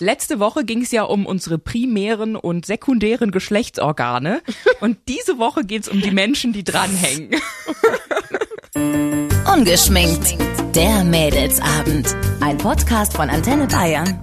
Letzte Woche ging es ja um unsere primären und sekundären Geschlechtsorgane. Und diese Woche geht es um die Menschen, die dranhängen. Ungeschminkt. Der Mädelsabend. Ein Podcast von Antenne Bayern.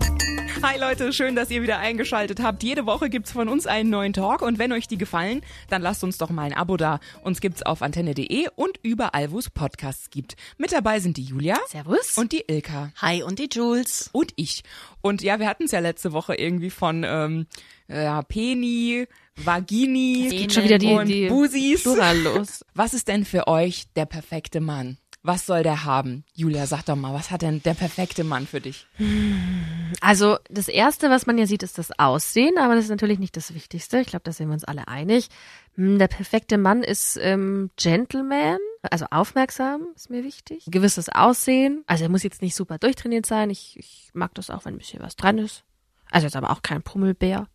Hi Leute, schön, dass ihr wieder eingeschaltet habt. Jede Woche gibt's von uns einen neuen Talk und wenn euch die gefallen, dann lasst uns doch mal ein Abo da. Uns gibt's auf antenne.de und überall, wo es Podcasts gibt. Mit dabei sind die Julia. Servus. Und die Ilka. Hi und die Jules. Und ich. Und ja, wir hatten es ja letzte Woche irgendwie von ähm, ja, Peni, Vagini geht schon wieder die, und die Busis. Plural los. Was ist denn für euch der perfekte Mann? Was soll der haben? Julia, sag doch mal, was hat denn der perfekte Mann für dich? Also das Erste, was man ja sieht, ist das Aussehen, aber das ist natürlich nicht das Wichtigste. Ich glaube, da sind wir uns alle einig. Hm, Der perfekte Mann ist ähm, Gentleman, also aufmerksam ist mir wichtig. Gewisses Aussehen, also er muss jetzt nicht super durchtrainiert sein. Ich, ich mag das auch, wenn ein bisschen was dran ist. Also jetzt aber auch kein Pummelbär.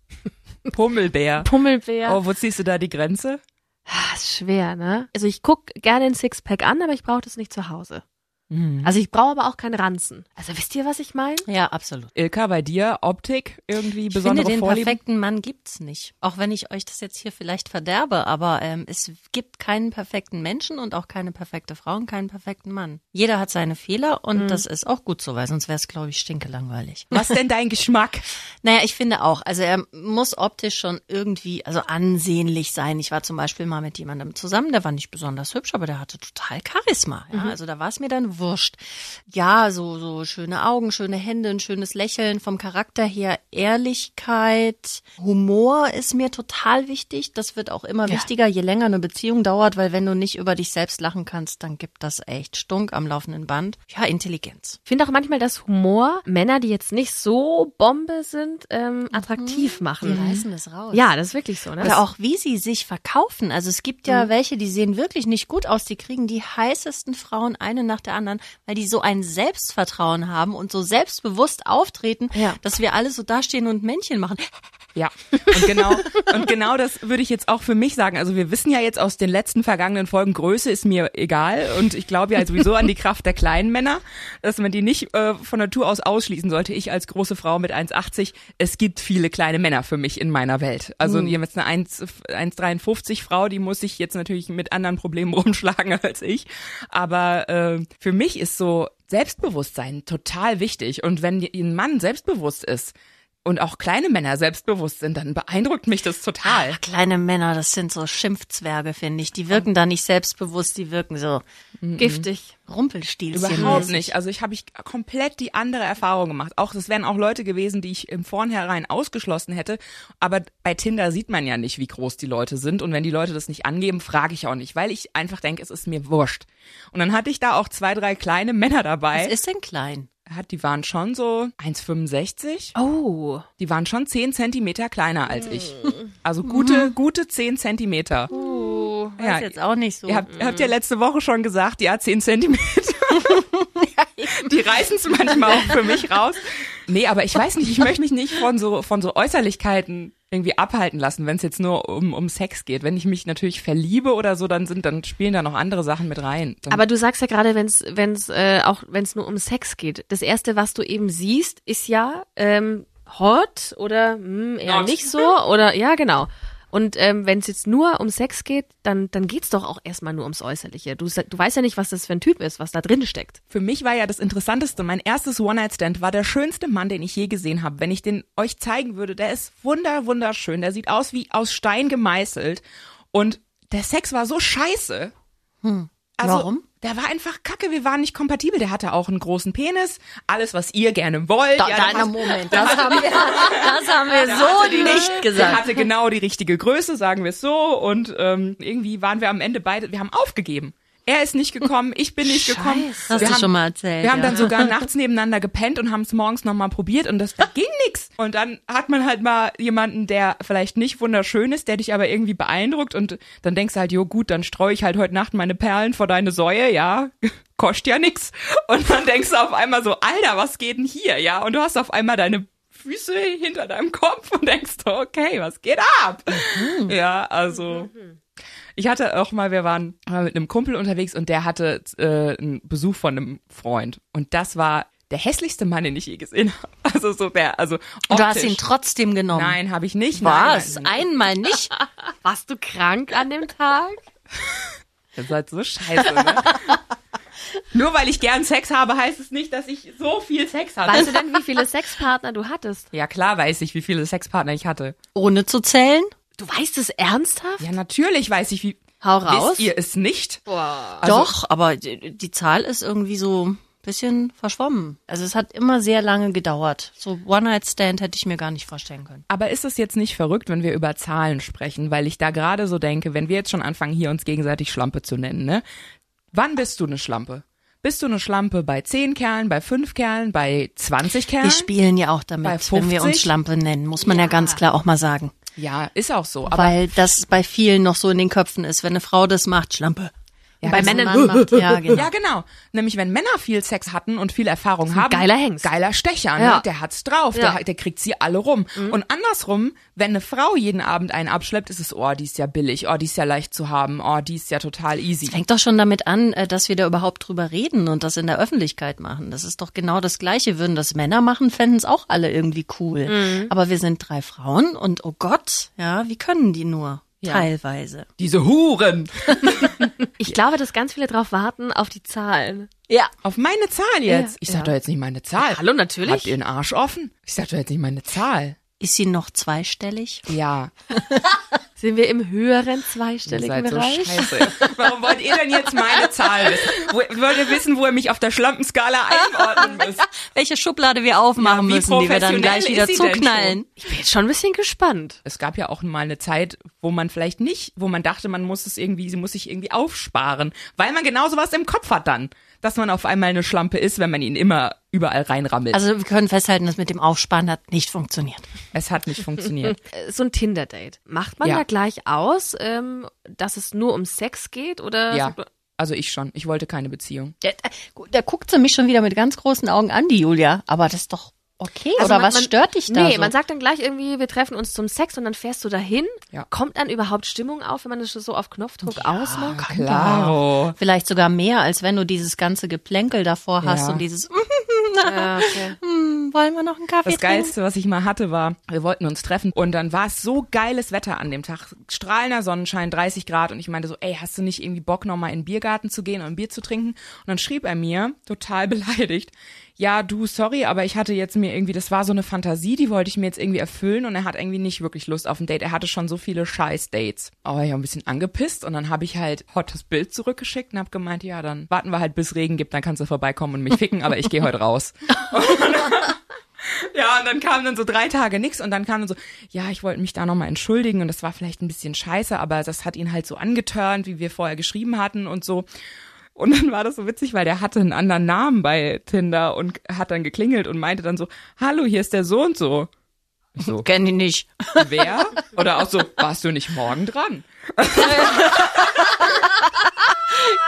Pummelbär. Pummelbär. Oh, wo ziehst du da die Grenze? Ah, ist schwer, ne? Also ich guck gerne ein Sixpack an, aber ich brauche das nicht zu Hause. Mhm. Also ich brauche aber auch keinen Ranzen. Also wisst ihr, was ich meine? Ja, absolut. Ilka, bei dir Optik irgendwie Ich besondere finde, den Vorlieben? perfekten Mann gibt's nicht. Auch wenn ich euch das jetzt hier vielleicht verderbe, aber ähm, es gibt keinen perfekten Menschen und auch keine perfekte Frau und keinen perfekten Mann. Jeder hat seine Fehler und das ist auch gut so, weil sonst wäre es, glaube ich, stinkelangweilig. Was denn dein Geschmack? Naja, ich finde auch, also er muss optisch schon irgendwie, also ansehnlich sein. Ich war zum Beispiel mal mit jemandem zusammen, der war nicht besonders hübsch, aber der hatte total Charisma. Ja? Also da war es mir dann wurscht. Ja, so, so schöne Augen, schöne Hände, ein schönes Lächeln, vom Charakter her Ehrlichkeit, Humor ist mir total wichtig. Das wird auch immer wichtiger, je länger eine Beziehung dauert, weil wenn du nicht über dich selbst lachen kannst, dann gibt das echt Stunk am laufenden Band. Ja, Intelligenz. Ich finde auch manchmal, dass Humor Männer, die jetzt nicht so Bombe sind, ähm, attraktiv Die machen. reißen das raus. Ja, das ist wirklich so. Ne? Oder auch wie sie sich verkaufen. Also es gibt ja welche, die sehen wirklich nicht gut aus. Die kriegen die heißesten Frauen eine nach der anderen, weil die so ein Selbstvertrauen haben und so selbstbewusst auftreten, Ja. dass wir alle so dastehen und Männchen machen. Ja, und genau, und genau das würde ich jetzt auch für mich sagen. Also wir wissen ja jetzt aus den letzten vergangenen Folgen, Größe ist mir egal und ich glaube ja sowieso an die Kraft der kleinen Männer, dass man die nicht äh, von Natur aus ausschließen sollte. Ich als große Frau mit 1,80, es gibt viele kleine Männer für mich in meiner Welt. Also Mhm. jetzt eine 1 1,53 Frau, die muss sich jetzt natürlich mit anderen Problemen rumschlagen als ich. Aber äh, für mich ist so Selbstbewusstsein total wichtig. Und wenn ein Mann selbstbewusst ist, und auch kleine Männer selbstbewusst sind, dann beeindruckt mich das total. Ach, kleine Männer, das sind so Schimpfzwerge, finde ich. Die wirken da nicht selbstbewusst, die wirken so giftig. Rumpelstilzchen. Überhaupt nicht. Also ich habe ich komplett die andere Erfahrung gemacht. Auch das wären auch Leute gewesen, die ich im Vornherein ausgeschlossen hätte. Aber bei Tinder sieht man ja nicht, wie groß die Leute sind. Und wenn die Leute das nicht angeben, frage ich auch nicht, weil ich einfach denke, es ist mir wurscht. Und dann hatte ich da auch zwei, drei kleine Männer Was dabei. ist denn klein? Hat, die waren schon so 1,65. Oh. Die waren schon 10 Zentimeter kleiner als ich. Also gute, gute 10 Zentimeter. Oh. Weiß Ja, jetzt auch nicht so. Ihr habt, ihr habt ja letzte Woche schon gesagt, ja, 10 Zentimeter. Die reißen es manchmal auch für mich raus. Nee, aber ich weiß nicht, ich möchte mich nicht von so, von so Äußerlichkeiten irgendwie abhalten lassen, wenn es jetzt nur um, um Sex geht. Wenn ich mich natürlich verliebe oder so, dann sind, dann spielen da noch andere Sachen mit rein. Dann, Aber du sagst ja gerade, wenn es wenn's, äh, auch wenn es nur um Sex geht, das erste, was du eben siehst, ist ja ähm, hot oder hm, eher Hot. nicht so oder ja genau. Und ähm, wenn es jetzt nur um Sex geht, dann dann geht's doch auch erstmal nur ums Äußerliche. Du, du weißt ja nicht, was das für ein Typ ist, was da drin steckt. für mich war ja das Interessanteste, mein erstes One-Night-Stand war der schönste Mann, den ich je gesehen habe. Wenn ich den euch zeigen würde, der ist wunder, wunderschön. Der sieht aus wie aus Stein gemeißelt. Und der Sex war so scheiße. Also, Warum? Der war einfach kacke, wir waren nicht kompatibel. Der hatte auch einen großen Penis, alles, was ihr gerne wollt. Da, Ja, da, der passt- Moment, das haben wir, das haben wir der so die- nicht Der gesagt. hatte genau die richtige Größe, sagen wir es so. Und ähm, irgendwie waren wir am Ende beide, wir haben aufgegeben. Er ist nicht gekommen, ich bin nicht gekommen. Das hast wir du haben, schon mal erzählt. Wir haben ja. dann sogar nachts nebeneinander gepennt und haben es morgens nochmal probiert und das ging nix. Und dann hat man halt mal jemanden, der vielleicht nicht wunderschön ist, der dich aber irgendwie beeindruckt und dann denkst du halt, jo gut, dann streue ich halt heute Nacht meine Perlen vor deine Säue, ja, kostet ja nix. Und dann denkst du auf einmal so, Alter, was geht denn hier, ja? Und du hast auf einmal deine Füße hinter deinem Kopf und denkst okay, was geht ab? Ja, also Ich hatte auch mal, wir waren mal mit einem Kumpel unterwegs und der hatte äh, einen Besuch von einem Freund. Und das war der hässlichste Mann, den ich je gesehen habe. Also so der, also optisch. Du hast ihn trotzdem genommen. Nein, habe ich nicht. Was? Nein, nein, Einmal nicht? Warst du krank an dem Tag? Ihr seid so scheiße, ne? Nur weil ich gern Sex habe, heißt es nicht, dass ich so viel Sex hatte. Weißt du denn, wie viele Sexpartner du hattest? Ja, klar weiß ich, wie viele Sexpartner ich hatte. Ohne zu zählen? Du weißt es ernsthaft? Ja, natürlich weiß ich, wie. Hau raus. Wisst ihr es nicht? Also- Doch, aber die die Zahl ist irgendwie so ein bisschen verschwommen. Also es hat immer sehr lange gedauert. So One-Night-Stand hätte ich mir gar nicht vorstellen können. Aber ist es jetzt nicht verrückt, wenn wir über Zahlen sprechen? Weil ich da gerade so denke, wenn wir jetzt schon anfangen, hier uns gegenseitig Schlampe zu nennen, ne? Wann bist du eine Schlampe? Bist du eine Schlampe bei 10 Kerlen, bei 5 Kerlen, bei 20 Kerlen? Wir spielen ja auch damit, wenn wir uns 50? Schlampe nennen, muss man ja, ganz klar auch mal sagen. Ja, ist auch so. Weil das bei vielen noch so in den Köpfen ist. Wenn eine Frau das macht, Schlampe. Ja, bei das- Männern- macht, ja, genau. Ja, genau. Nämlich wenn Männer viel Sex hatten und viel Erfahrung haben. geiler Hengst. Geiler Stecher, ne? Ja. Der hat's drauf. Ja. Der, der kriegt sie alle rum. Und andersrum, wenn eine Frau jeden Abend einen abschleppt, ist es, oh, die ist ja billig, oh, die ist ja leicht zu haben, oh, die ist ja total easy. Fängt doch schon damit an, äh, dass wir da überhaupt drüber reden und das in der Öffentlichkeit machen. Das ist doch genau das Gleiche. Würden das Männer machen, fänden es auch alle irgendwie cool. Aber wir sind drei Frauen und oh Gott, ja, wie können die nur? Ja. Teilweise. Diese Huren. Ich glaube, dass ganz viele drauf warten auf die Zahlen. Ja. Auf meine Zahl jetzt. Ja, ich sag ja. doch jetzt nicht meine Zahl. Hallo, natürlich. Habt ihr den Arsch offen? Ich sag doch jetzt nicht meine Zahl. Ist sie noch zweistellig? Ja, Sind wir im höheren ihr zweistelligen seid so Bereich? scheiße. Warum wollt ihr denn jetzt meine Zahl wissen? Wo, wollt ihr wissen, wo ihr mich auf der Schlampenskala einordnen müsst? Welche Schublade wir aufmachen Ja, wie müssen, die wir dann gleich wieder zuknallen. Ich bin jetzt schon ein bisschen gespannt. Es gab ja auch mal eine Zeit, wo man vielleicht nicht, wo man dachte, man muss es irgendwie, sie muss sich irgendwie aufsparen, weil man genau sowas im Kopf hat dann, dass man auf einmal eine Schlampe ist, wenn man ihn immer überall reinrammelt. Also wir können festhalten, dass mit dem Aufsparen hat nicht funktioniert. es hat nicht funktioniert. Äh, So ein Tinder-Date. Macht man Ja. da gleich aus, ähm, dass es nur um Sex geht oder? ja, sagt man- also ich schon. Ich wollte keine Beziehung. Da, da guckt sie mich schon wieder mit ganz großen Augen an, die Julia. Aber das ist doch okay. Also Oder man- was man- stört dich da? Nee, so? man sagt dann gleich irgendwie, wir treffen uns zum Sex und dann fährst du dahin. Ja. Kommt dann überhaupt Stimmung auf, wenn man das so auf Knopfdruck ausmacht? Klaro. Vielleicht sogar mehr, als wenn du dieses ganze Geplänkel davor hast Ja. und dieses, Ja, okay. "Mm, wollen wir noch einen Kaffee Das Geilste, was ich mal hatte, war, wir wollten uns treffen und dann war es so geiles Wetter an dem Tag. Strahlender Sonnenschein, 30 Grad und ich meinte so, ey, hast du nicht irgendwie Bock, nochmal in den Biergarten zu gehen und ein Bier zu trinken? Und dann schrieb er mir, total beleidigt, ja, du, sorry, aber ich hatte jetzt mir irgendwie, das war so eine Fantasie, die wollte ich mir jetzt irgendwie erfüllen und er hat irgendwie nicht wirklich Lust auf ein Date. Er hatte schon so viele Scheiß-Dates. Aber ich war ein bisschen angepisst und dann habe ich halt hot das Bild zurückgeschickt und habe gemeint, ja, dann warten wir halt bis Regen gibt, dann kannst du vorbeikommen und mich ficken, aber ich gehe heute raus. Ja, und dann kam dann so drei Tage nix und dann kam dann so, ja, ich wollte mich da nochmal entschuldigen und das war vielleicht ein bisschen scheiße, aber das hat ihn halt so angeturnt, wie wir vorher geschrieben hatten und so. Und dann war das so witzig, weil der hatte einen anderen Namen bei Tinder und hat dann geklingelt und meinte dann so, hallo, hier ist der so und so. So, Kenn ich nicht. wer? Oder auch so, warst du nicht morgen dran?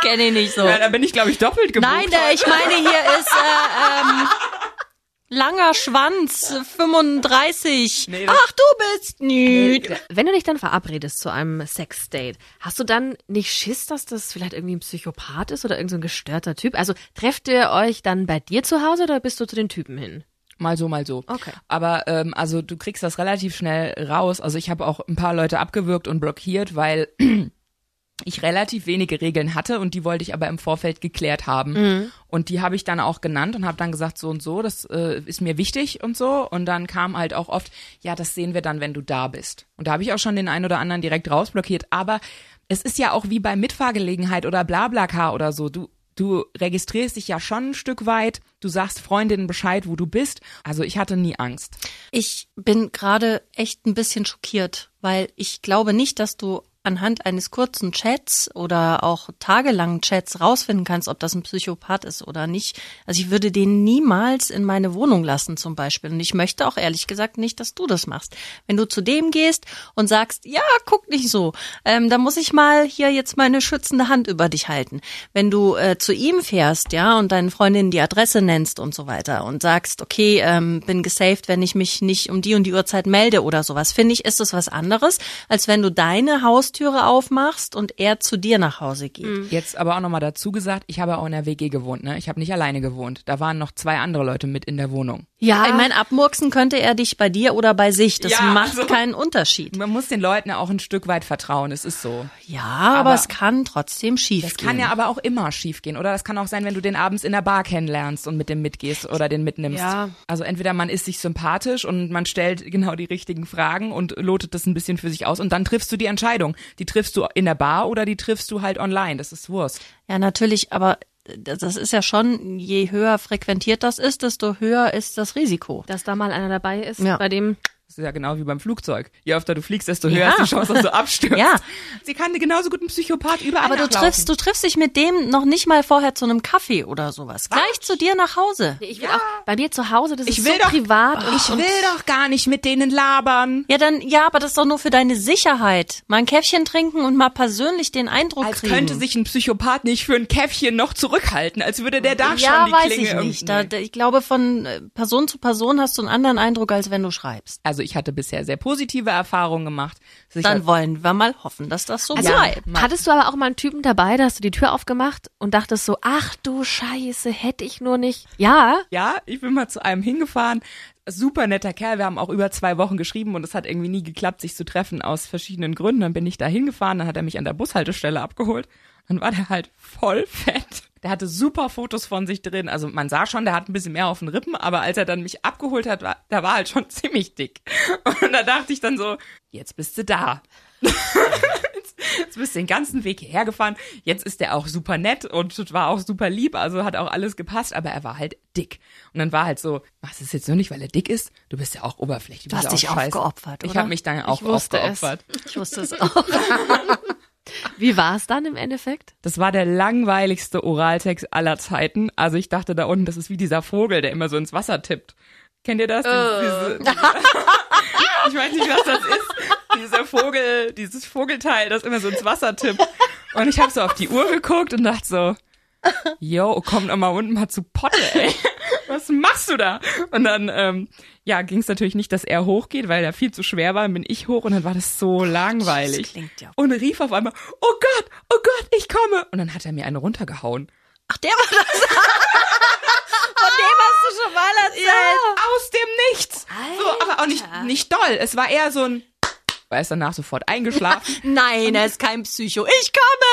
Kenn ich nicht so. Ja, da bin ich, glaube ich, doppelt gebucht. Nein, äh, ich meine, hier ist äh, ähm, langer Schwanz, 35. Nee, Ach, du bist nüt. Wenn du dich dann verabredest zu einem Sexdate, hast du dann nicht Schiss, dass das vielleicht irgendwie ein Psychopath ist oder irgendein so ein gestörter Typ? Also trefft ihr euch dann bei dir zu Hause oder bist du zu den Typen hin? Mal so, mal so. Okay. Aber ähm, also du kriegst das relativ schnell raus. Also ich habe auch ein paar Leute abgewürgt und blockiert, weil ich relativ wenige Regeln hatte und die wollte ich aber im Vorfeld geklärt haben. Und die habe ich dann auch genannt und habe dann gesagt, so und so, das äh, ist mir wichtig und so. Und dann kam halt auch oft, ja, das sehen wir dann, wenn du da bist. Und da habe ich auch schon den einen oder anderen direkt rausblockiert. Aber es ist ja auch wie bei Mitfahrgelegenheit oder Blablacar oder so. Du Du registrierst dich ja schon ein Stück weit, du sagst Freundinnen Bescheid, wo du bist. Also ich hatte nie Angst. Ich bin gerade echt ein bisschen schockiert, weil ich glaube nicht, dass du anhand eines kurzen Chats oder auch tagelangen Chats rausfinden kannst, ob das ein Psychopath ist oder nicht. Also ich würde den niemals in meine Wohnung lassen zum Beispiel. Und ich möchte auch ehrlich gesagt nicht, dass du das machst. Wenn du zu dem gehst und sagst, ja, guck nicht so, ähm, dann muss ich mal hier jetzt meine schützende Hand über dich halten. Wenn du äh, zu ihm fährst, ja, und deinen Freundinnen die Adresse nennst und so weiter und sagst, okay, ähm, bin gesaved, wenn ich mich nicht um die und die Uhrzeit melde oder sowas, finde ich, ist es was anderes, als wenn du deine Haustür Haustüre aufmachst und er zu dir nach Hause geht. Mhm. Jetzt aber auch nochmal dazu gesagt, ich habe auch in der WG gewohnt, ne? Ich habe nicht alleine gewohnt. Da waren noch zwei andere Leute mit in der Wohnung. Ja, Ich meine, abmurksen könnte er dich bei dir oder bei sich. Das Ja, macht also- keinen Unterschied. Man muss den Leuten auch ein Stück weit vertrauen, es ist so. Ja, aber, Aber- es kann trotzdem schief Das gehen. kann ja aber auch immer schief gehen. Oder das kann auch sein, wenn du den abends in der Bar kennenlernst und mit dem mitgehst oder den mitnimmst. Ja. Also entweder man ist sich sympathisch und man stellt genau die richtigen Fragen und lotet das ein bisschen für sich aus und dann triffst du die Entscheidung. Die triffst du in der Bar oder die triffst du halt online. Das ist Wurst. Ja, natürlich, aber das ist ja schon, je höher frequentiert das ist, desto höher ist das Risiko. dass da mal einer dabei ist, Ja. bei dem ist ja genau wie beim Flugzeug. Je öfter du fliegst, desto höher Ja. ist die Chance, dass du abstürzt. Ja. Sie kann genauso gut einen Psychopath überall Aber du triffst, du triffst dich mit dem noch nicht mal vorher zu einem Kaffee oder sowas. Gleich zu dir nach Hause. ich will auch bei mir zu Hause, das Ich ist will so doch- privat und, Ich will doch gar nicht mit denen labern. Ja, dann, ja, aber das ist doch nur für deine Sicherheit. Mal ein Käffchen trinken und mal persönlich den Eindruck Als kriegen. könnte sich ein Psychopath nicht für ein Käffchen noch zurückhalten, als würde der da ja, schon die weiß Klinge ich nicht. Da, irgendwie- da, ich glaube, von äh, Person zu Person hast du einen anderen Eindruck, als wenn du schreibst. Also ich hatte bisher sehr positive Erfahrungen gemacht. Sicher- Dann wollen wir mal hoffen, dass das so Also, bleibt. hattest du aber auch mal einen Typen dabei, da hast du die Tür aufgemacht und dachtest so, ach du Scheiße, hätte ich nur nicht. Ja, Ja, ich bin mal zu einem hingefahren. Super netter Kerl. Wir haben auch über zwei Wochen geschrieben und es hat irgendwie nie geklappt, sich zu treffen aus verschiedenen Gründen. Dann bin ich da hingefahren, dann hat er mich an der Bushaltestelle abgeholt. Dann war der halt voll fett. Der hatte super Fotos von sich drin. Also man sah schon, der hat ein bisschen mehr auf den Rippen, aber als er dann mich abgeholt hat, war, der war halt schon ziemlich dick. Und da dachte ich dann so, jetzt bist du da. Jetzt bist du den ganzen Weg hierher gefahren. Jetzt ist der auch super nett und war auch super lieb, also hat auch alles gepasst, aber er war halt dick. Und dann war halt so, machst es jetzt nur nicht, weil er dick ist? Du bist ja auch oberflächlich. Du hast dich auch scheiße. aufgeopfert, Ich oder? habe mich dann auch es. aufgeopfert. Ich wusste es auch. wie war es dann im Endeffekt? Das war der langweiligste Oraltext aller Zeiten. Also ich dachte da unten, das ist wie dieser Vogel, der immer so ins Wasser tippt. Kennt ihr das? Diese, ich weiß nicht, was das ist. Dieser Vogel, dieses Vogelteil, das immer so ins Wasser tippt. Und ich habe so auf die Uhr geguckt und dachte so, yo, komm doch mal unten mal zu Potte, ey. Was machst du da? Und dann, ähm, ja, ging es natürlich nicht, dass er hochgeht, weil er viel zu schwer war. Dann bin ich hoch und dann war das so langweilig. Das klingt ja- Und rief auf einmal, oh Gott, oh Gott, ich komme. Und dann hat er mir eine runtergehauen. Ach, der war das. Von dem hast du schon mal erzählt. Aus dem Nichts. So, aber auch nicht, nicht doll. Es war eher so ein, war ist danach sofort eingeschlafen. Nein, er ist kein Psycho. Ich komme.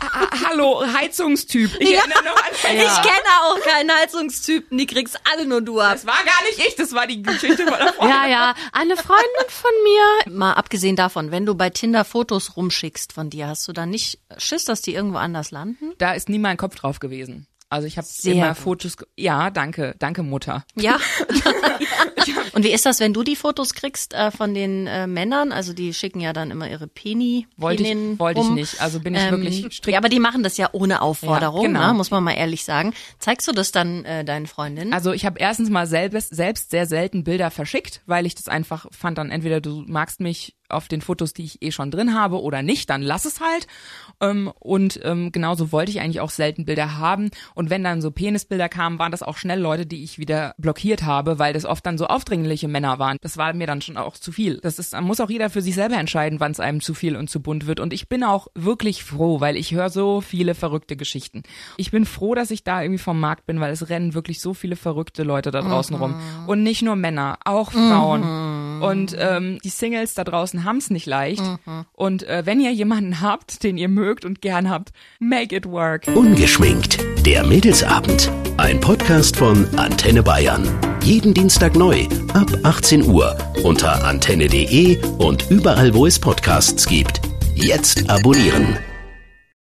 Ah, hallo, Heizungstyp. Ich Ja. erinnere noch an Ich kenne auch keinen Heizungstypen. Die kriegst alle nur du ab. Das war gar nicht ich, das war die Geschichte von der Freundin. Ja, ja, eine Freundin von mir. Mal abgesehen davon, wenn du bei Tinder Fotos rumschickst von dir, hast du dann nicht Schiss, dass die irgendwo anders landen? Da ist nie mein Kopf drauf gewesen. Also ich habe Sehr immer gut. Fotos. Ja, danke, danke Mutter. Ja. Und wie ist das, wenn du die Fotos kriegst äh, von den äh, Männern? Also die schicken ja dann immer ihre Peni. Wollte ich- Penen wollte ich nicht. Also bin ich wirklich strikt- Ja, aber die machen das ja ohne Aufforderung, Ja, genau. ne? muss man mal ehrlich sagen. Zeigst du das dann äh, deinen Freundinnen? Also ich habe erstens mal selbst, selbst sehr selten Bilder verschickt, weil ich das einfach fand, dann entweder du magst mich auf den Fotos, die ich eh schon drin habe oder nicht, dann lass es halt. Ähm, und ähm, genauso wollte ich eigentlich auch selten Bilder haben. Und wenn dann so Penisbilder kamen, waren das auch schnell Leute, die ich wieder blockiert habe, weil das oft dann so aufdringliche Männer waren. Das war mir dann schon auch zu viel. Das ist, muss auch jeder für sich selber entscheiden, wann es einem zu viel und zu bunt wird. Und ich bin auch wirklich froh, weil ich höre so viele verrückte Geschichten. Ich bin froh, dass ich da irgendwie vom Markt bin, weil es rennen wirklich so viele verrückte Leute da draußen rum. Und nicht nur Männer, auch Frauen. Und ähm, die Singles da draußen haben es nicht leicht. Und äh, wenn ihr jemanden habt, den ihr mögt und gern habt, make it work. Ungeschminkt. Der Mädelsabend. Ein Podcast von Antenne Bayern. Jeden Dienstag neu ab 18 Uhr unter antenne.de und überall, wo es Podcasts gibt. Jetzt abonnieren.